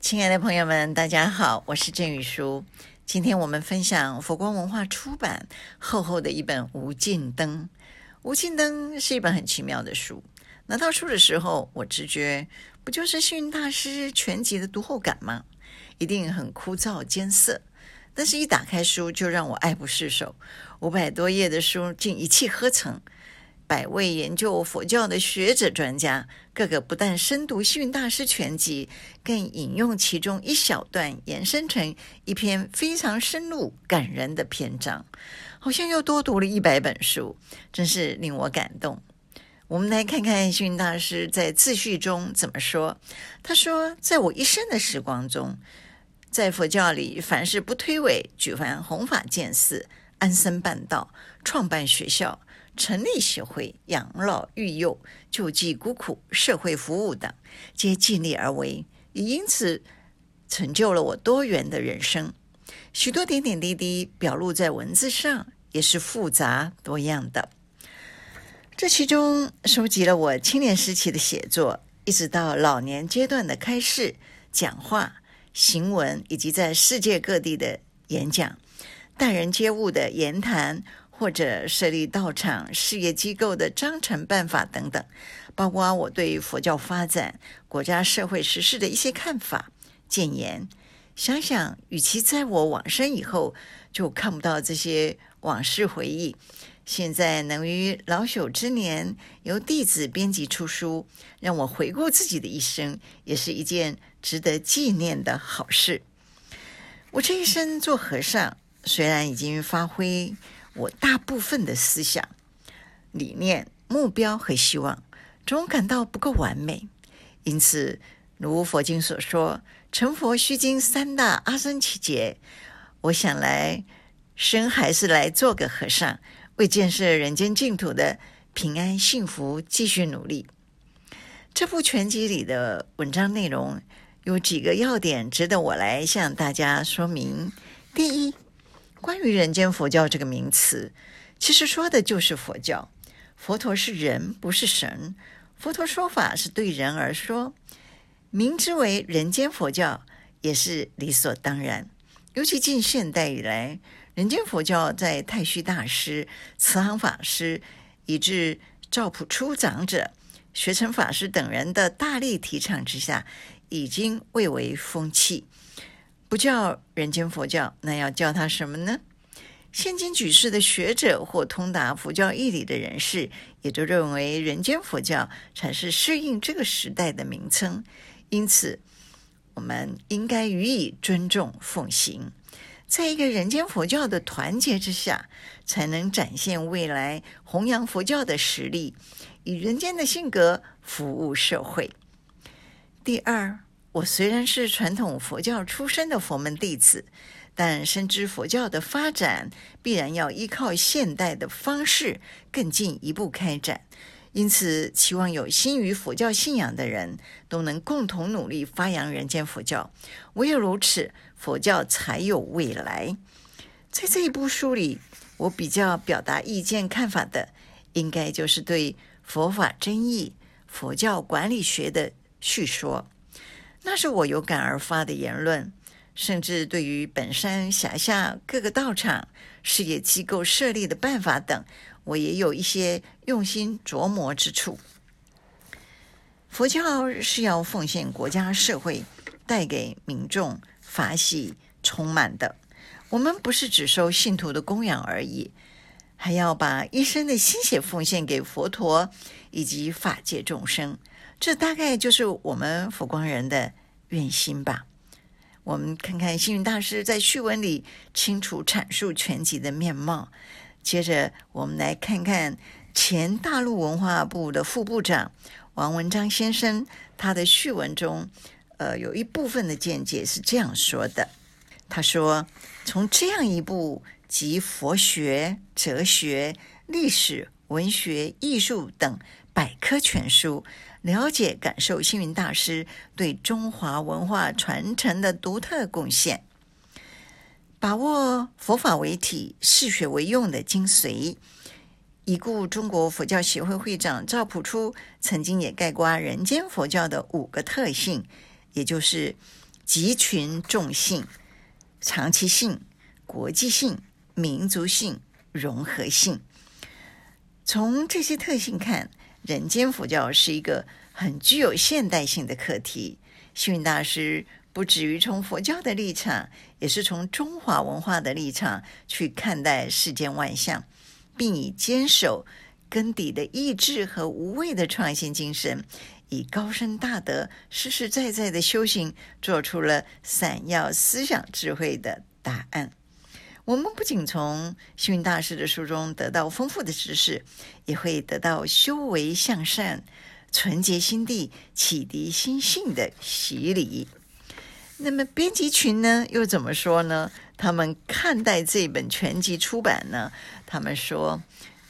亲爱的朋友们，大家好，我是郑羽书。今天我们分享佛光文化出版厚厚的一本《无尽灯》。《无尽灯》是一本很奇妙的书。拿到书的时候，我直觉不就是幸运大师全集的读后感吗？一定很枯燥艰涩。但是，一打开书就让我爱不释手。五百多页的书，竟一气呵成。百位研究佛教的学者专家，个个不但深读星云大师全集，更引用其中一小段，延伸成一篇非常深入感人的篇章，好像又多读了一百本书，真是令我感动。我们来看看星云大师在自序中怎么说。他说：“在我一生的时光中，在佛教里，凡是不推诿、举凡弘法建寺、安僧办道、创办学校。”成立协会、养老育幼、救济孤苦、社会服务等，皆尽力而为，也因此成就了我多元的人生。许多点点滴滴表露在文字上，也是复杂多样的。这其中收集了我青年时期的写作，一直到老年阶段的开示、讲话、行文，以及在世界各地的演讲、待人接物的言谈。或者设立道场、事业机构的章程办法等等，包括我对佛教发展、国家社会时事的一些看法、建言。想想，与其在我往生以后就看不到这些往事回忆，现在能于老朽之年由弟子编辑出书，让我回顾自己的一生，也是一件值得纪念的好事。我这一生做和尚，虽然已经发挥。我大部分的思想、理念、目标和希望，总感到不够完美。因此，如佛经所说，成佛须经三大阿僧只劫。我想来生还是来做个和尚，为建设人间净土的平安幸福继续努力。这部全集里的文章内容有几个要点值得我来向大家说明。第一。关于人间佛教这个名词，其实说的就是佛教。佛陀是人，不是神。佛陀说法是对人而说，名之为人间佛教也是理所当然。尤其近现代以来，人间佛教在太虚大师、慈航法师以至赵朴初长者、学诚法师等人的大力提倡之下，已经蔚为风气。不叫人间佛教，那要叫它什么呢？现今举世的学者或通达佛教义理的人士，也都认为人间佛教才是适应这个时代的名称。因此，我们应该予以尊重奉行，在一个人间佛教的团结之下，才能展现未来弘扬佛教的实力，以人间的性格服务社会。第二。我虽然是传统佛教出身的佛门弟子，但深知佛教的发展必然要依靠现代的方式更进一步开展，因此期望有心于佛教信仰的人都能共同努力发扬人间佛教，唯有如此，佛教才有未来。在这一部书里，我比较表达意见看法的，应该就是对佛法真义、佛教管理学的叙说。那是我有感而发的言论，甚至对于本山辖下各个道场、事业机构设立的办法等，我也有一些用心琢磨之处。佛教是要奉献国家社会，带给民众法喜充满的。我们不是只收信徒的供养而已，还要把一生的心血奉献给佛陀以及法界众生。这大概就是我们佛光人的愿心吧。我们看看星云大师在序文里清楚阐述全集的面貌。接着，我们来看看前大陆文化部的副部长王文章先生，他的序文中，呃，有一部分的见解是这样说的：他说，从这样一部集佛学、哲学、历史、文学、艺术等百科全书。了解、感受星云大师对中华文化传承的独特贡献，把握佛法为体、释学为用的精髓。已故中国佛教协会会长赵朴初曾经也概括人间佛教的五个特性，也就是集群众性、长期性、国际性、民族性、融合性。从这些特性看，人间佛教是一个很具有现代性的课题。星云大师不止于从佛教的立场，也是从中华文化的立场去看待世间万象，并以坚守根底的意志和无畏的创新精神，以高深大德、实实在在的修行，做出了闪耀思想智慧的答案。我们不仅从星云大师的书中得到丰富的知识，也会得到修为向善、纯洁心地、启迪心性的洗礼。那么编辑群呢，又怎么说呢？他们看待这本全集出版呢？他们说。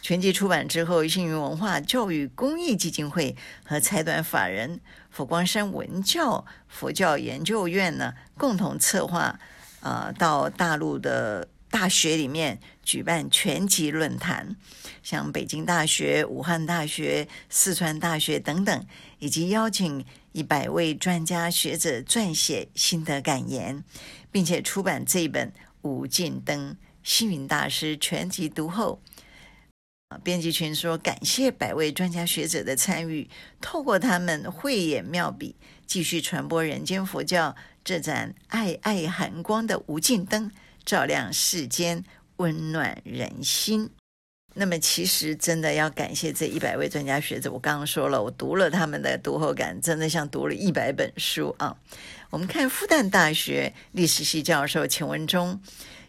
全集出版之后，幸运文化教育公益基金会和财团法人佛光山文教佛教研究院呢，共同策划，啊、到大陆的大学里面举办全集论坛，像北京大学、武汉大学、四川大学等等，以及邀请一百位专家学者撰写心得感言，并且出版这一本《无尽灯星云大师全集》读后。编辑群说：“感谢百位专家学者的参与，透过他们慧眼妙笔，继续传播人间佛教这盏爱爱寒光的无尽灯，照亮世间，温暖人心。”那么，其实真的要感谢这一百位专家学者。我刚刚说了，我读了他们的读后感，真的像读了一百本书啊。我们看复旦大学历史系教授钱文忠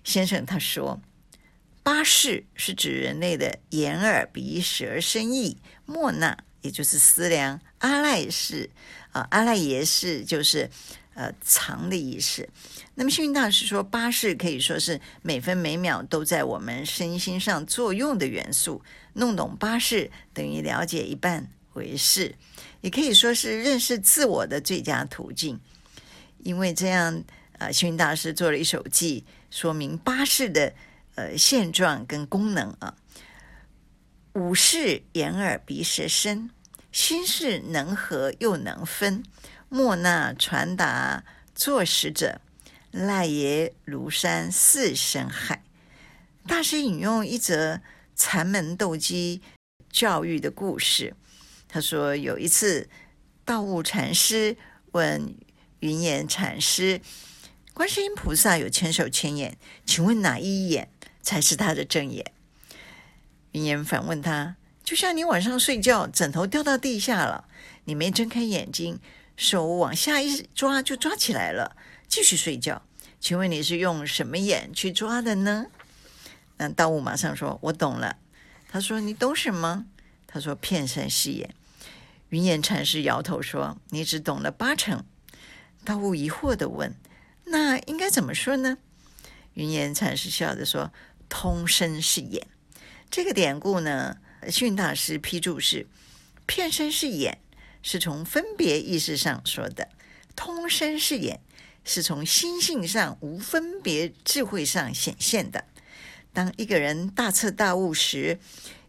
先生他说。八识是指人类的眼耳鼻舌身意，莫那也就是思量，阿赖是啊，阿赖耶是就是呃藏的意思。那么幸运大师说，八识可以说是每分每秒都在我们身心上作用的元素。弄懂八识等于了解一半为识，也可以说是认识自我的最佳途径。因为这样，呃，幸运大师做了一首偈，说明八识的。呃，现状跟功能啊，五识眼耳鼻舌身，心识能合又能分，莫那传达作使者，赖耶庐山四生海。大师引用一则禅门斗鸡教育的故事，他说有一次，道悟禅师问云岩禅师，观世音菩萨有千手千眼，请问哪一眼？才是他的正眼。云岩反问他：“就像你晚上睡觉，枕头掉到地下了，你没睁开眼睛，手往下一抓就抓起来了，继续睡觉。请问你是用什么眼去抓的呢？”那道悟马上说：“我懂了。”他说：“你懂什么？”他说：“遍身是眼。”云岩禅师摇头说：“你只懂了八成。”道悟疑惑地问：“那应该怎么说呢？”云岩禅师笑着说。通身是眼，这个典故呢，训大师批注是：遍身是眼，是从分别意识上说的；通身是眼，是从心性上无分别智慧上显现的。当一个人大彻大悟时，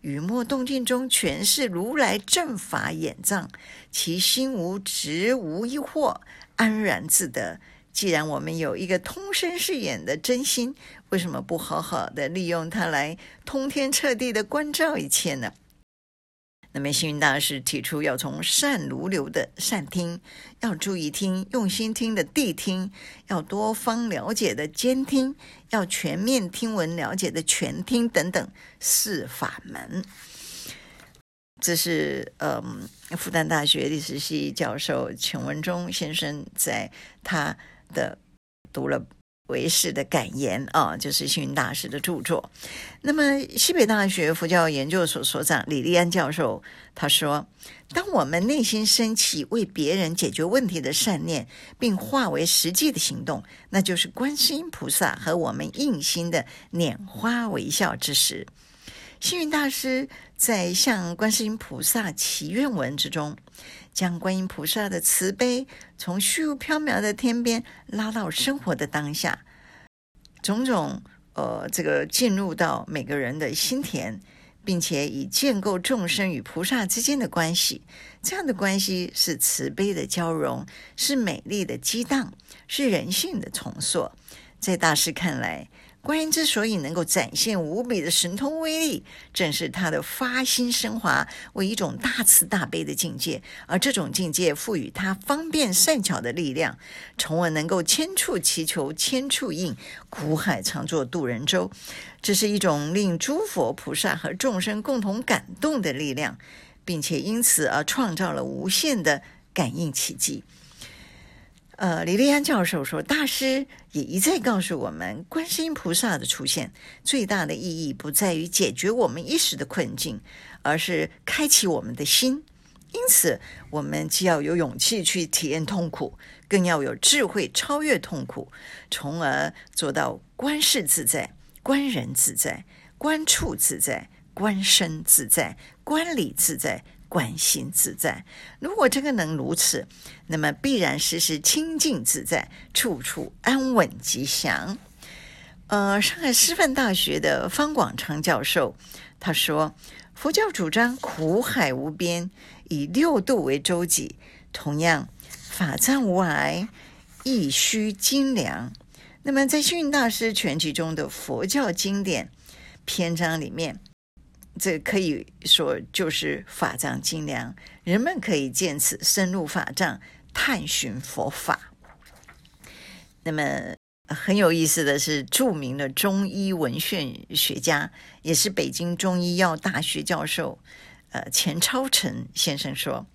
雨墨动静中全是如来正法眼藏，其心无执无疑惑，安然自得。既然我们有一个通身是眼的真心，为什么不好好的利用它来通天彻地的关照一切呢？那么星云大师提出要从善如流的善听，要注意听、用心听的谛听，要多方了解的兼听，要全面听闻了解的全听等等四法门。这是嗯，复旦大学历史系教授钱文忠先生在他。的读了为师的感言啊，就是星云大师的著作。那么，西北大学佛教研究所所长李立安教授他说：“当我们内心升起为别人解决问题的善念，并化为实际的行动，那就是观世音菩萨和我们印心的拈花微笑之时。”星云大师在向观世音菩萨祈愿文之中。将观音菩萨的慈悲从虚无缥缈的天边拉到生活的当下，种种呃，这个进入到每个人的心田，并且以建构众生与菩萨之间的关系。这样的关系是慈悲的交融，是美丽的激荡，是人性的重塑。在大师看来，观音之所以能够展现无比的神通威力，正是他的发心升华为一种大慈大悲的境界，而这种境界赋予他方便善巧的力量，从而能够千处祈求千处应，苦海常作渡人舟。这是一种令诸佛菩萨和众生共同感动的力量，并且因此而创造了无限的感应奇迹。呃，李立安教授说，大师也一再告诉我们，观世音菩萨的出现最大的意义不在于解决我们一时的困境，而是开启我们的心。因此，我们既要有勇气去体验痛苦，更要有智慧超越痛苦，从而做到观世自在、观人自在、观处自在、观身自在、观理自在。观心自在，如果这个能如此，那么必然时时清净自在，处处安稳吉祥。呃，上海师范大学的方广昌教授他说，佛教主张苦海无边，以六度为舟楫，同样法藏无碍，亦须精良。那么在星云大师全集中的佛教经典篇章里面。这可以说就是法藏精良，人们可以见此深入法藏，探寻佛法。那么很有意思的是，著名的中医文献学家，也是北京中医药大学教授，呃，钱超成先生说：“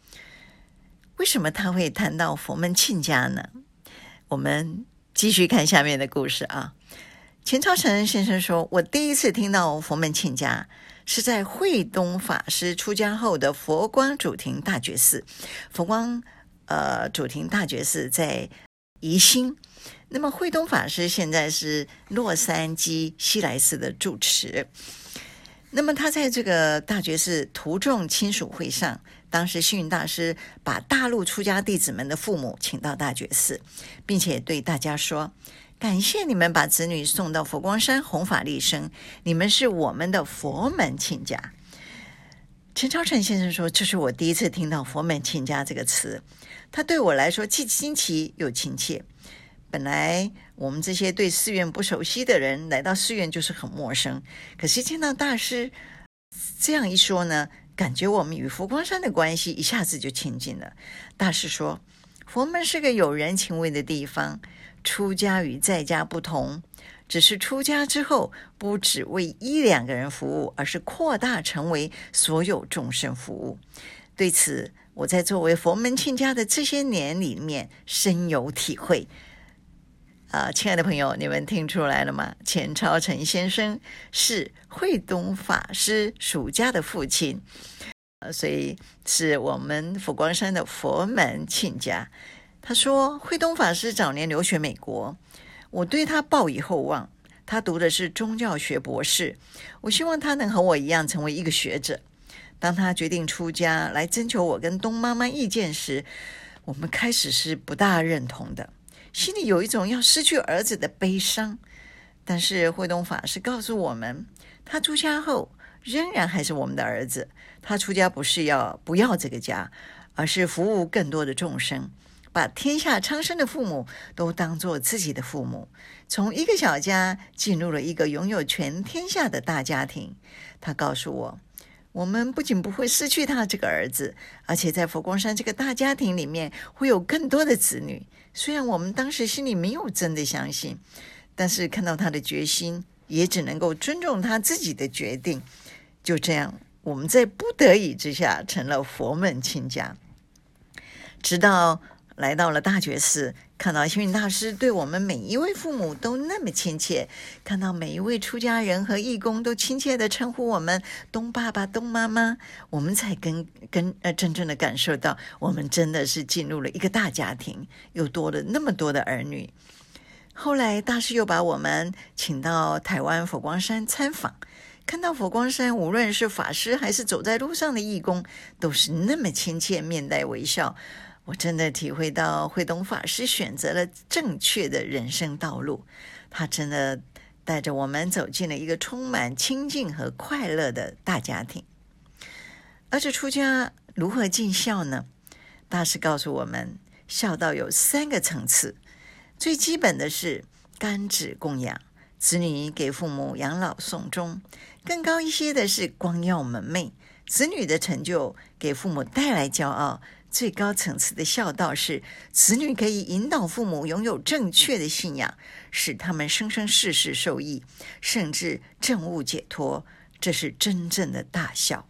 为什么他会谈到佛门庆家呢？”我们继续看下面的故事啊。钱超成先生说：“我第一次听到佛门庆家。”是在慧东法师出家后的佛光祖庭大觉寺，佛光呃祖庭大觉寺在宜兴。那么慧东法师现在是洛杉矶西来寺的住持。那么他在这个大觉寺徒众亲属会上，当时星云大师把大陆出家弟子们的父母请到大觉寺，并且对大家说。感谢你们把子女送到佛光山弘法利生，你们是我们的佛门亲家。钱超成先生说：“这是我第一次听到‘佛门亲家’这个词，他对我来说既新奇又亲切。本来我们这些对寺院不熟悉的人来到寺院就是很陌生，可是见到大师这样一说呢，感觉我们与佛光山的关系一下子就亲近了。大师说，佛门是个有人情味的地方。”出家与在家不同，只是出家之后不只为一两个人服务，而是扩大成为所有众生服务。对此，我在作为佛门亲家的这些年里面深有体会。啊，亲爱的朋友，你们听出来了吗？钱超成先生是慧东法师属家的父亲，呃所以是我们佛光山的佛门亲家。他说：“慧东法师早年留学美国，我对他抱以厚望。他读的是宗教学博士，我希望他能和我一样成为一个学者。当他决定出家来征求我跟东妈妈意见时，我们开始是不大认同的，心里有一种要失去儿子的悲伤。但是慧东法师告诉我们，他出家后仍然还是我们的儿子。他出家不是要不要这个家，而是服务更多的众生。”把天下苍生的父母都当做自己的父母，从一个小家进入了一个拥有全天下的大家庭。他告诉我，我们不仅不会失去他这个儿子，而且在佛光山这个大家庭里面会有更多的子女。虽然我们当时心里没有真的相信，但是看到他的决心，也只能够尊重他自己的决定。就这样，我们在不得已之下成了佛门亲家，直到。来到了大觉寺，看到星云大师对我们每一位父母都那么亲切，看到每一位出家人和义工都亲切地称呼我们“东爸爸”“东妈妈”，我们才跟跟呃真正的感受到，我们真的是进入了一个大家庭，又多了那么多的儿女。后来大师又把我们请到台湾佛光山参访，看到佛光山无论是法师还是走在路上的义工，都是那么亲切，面带微笑。我真的体会到慧东法师选择了正确的人生道路，他真的带着我们走进了一个充满亲近和快乐的大家庭。而这出家如何尽孝呢？大师告诉我们，孝道有三个层次，最基本的是甘旨供养，子女给父母养老送终；更高一些的是光耀门楣，子女的成就给父母带来骄傲。最高层次的孝道是子女可以引导父母拥有正确的信仰，使他们生生世世受益，甚至证悟解脱。这是真正的大孝。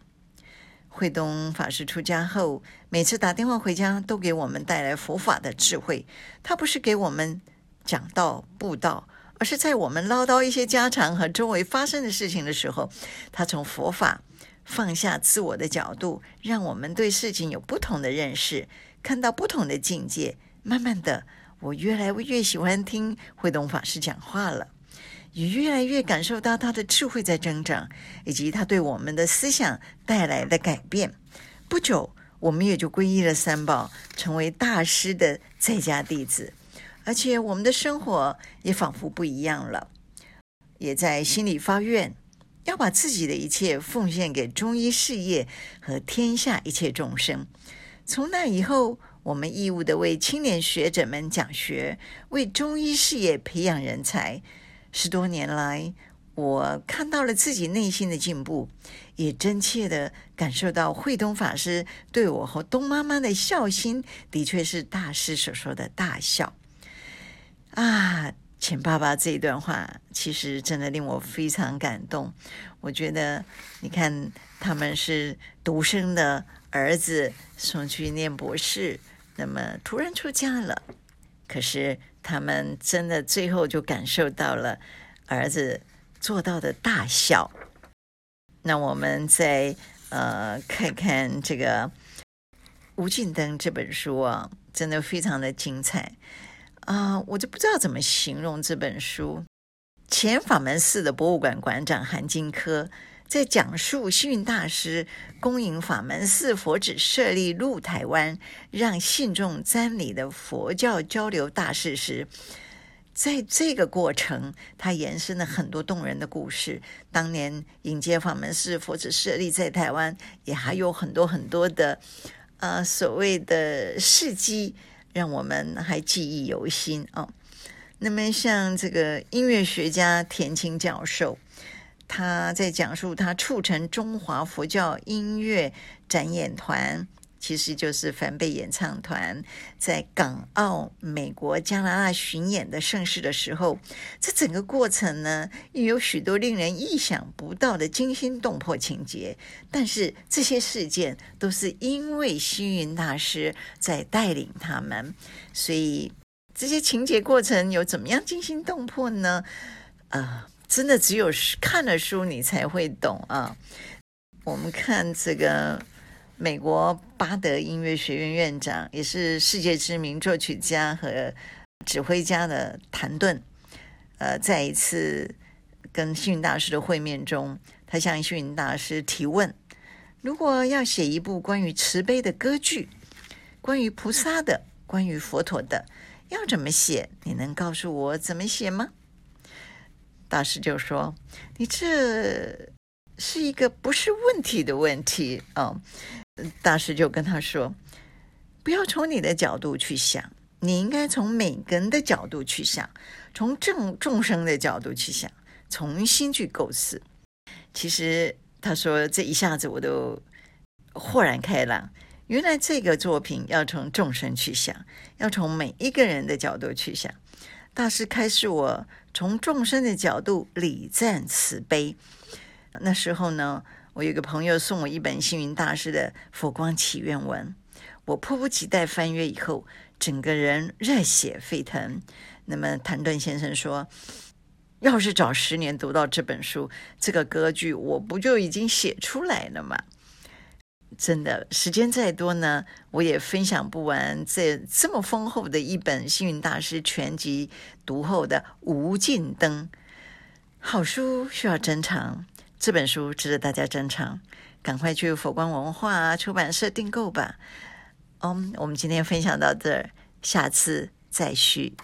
慧东法师出家后，每次打电话回家，都给我们带来佛法的智慧。他不是给我们讲道布道，而是在我们唠叨一些家常和周围发生的事情的时候，他从佛法。放下自我的角度，让我们对事情有不同的认识，看到不同的境界。慢慢的，我越来越喜欢听慧东法师讲话了，也越来越感受到他的智慧在增长，以及他对我们的思想带来的改变。不久，我们也就皈依了三宝，成为大师的在家弟子，而且我们的生活也仿佛不一样了，也在心里发愿。要把自己的一切奉献给中医事业和天下一切众生。从那以后，我们义务地为青年学者们讲学，为中医事业培养人才。十多年来，我看到了自己内心的进步，也真切地感受到慧东法师对我和东妈妈的孝心，的确是大师所说的大孝啊。钱爸爸这一段话，其实真的令我非常感动。我觉得，你看，他们是独生的儿子送去念博士，那么突然出家了。可是他们真的最后就感受到了儿子做到的大小。那我们再呃看看这个《无尽灯》这本书啊，真的非常的精彩。啊、我就不知道怎么形容这本书。前法门寺的博物馆馆长韩金科在讲述星云大师恭迎法门寺佛指设立入台湾，让信众瞻礼的佛教交流大事时，在这个过程，他延伸了很多动人的故事。当年迎接法门寺佛指设立在台湾，也还有很多很多的呃所谓的事迹。让我们还记忆犹新啊。那么，像这个音乐学家田青教授，他在讲述他促成中华佛教音乐展演团。其实就是梵呗演唱团在港澳、美国、加拿大巡演的盛世的时候，这整个过程呢，又有许多令人意想不到的惊心动魄情节。但是这些事件都是因为星云大师在带领他们，所以这些情节过程有怎么样惊心动魄呢？啊、真的只有看了书你才会懂啊。我们看这个。美国巴德音乐学院院长，也是世界知名作曲家和指挥家的谭顿，呃，在一次跟星云大师的会面中，他向星云大师提问：如果要写一部关于慈悲的歌剧，关于菩萨的，关于佛陀的，要怎么写？你能告诉我怎么写吗？大师就说：“你这是一个不是问题的问题哦。”大师就跟他说：“不要从你的角度去想，你应该从每个人的角度去想，从众众生的角度去想，重新去构思。”其实他说这一下子我都豁然开朗，原来这个作品要从众生去想，要从每一个人的角度去想。大师开示我从众生的角度礼赞慈悲。那时候呢，我有个朋友送我一本星云大师的《佛光祈愿文》，我迫不及待翻阅以后，整个人热血沸腾。那么谭盾先生说：“要是早十年读到这本书，这个歌剧我不就已经写出来了吗？”真的，时间再多呢，我也分享不完这这么丰厚的一本星云大师全集读后的无尽灯。好书需要珍藏。这本书值得大家珍藏，赶快去佛光文化出版社订购吧。嗯，我们今天分享到这儿，下次再续。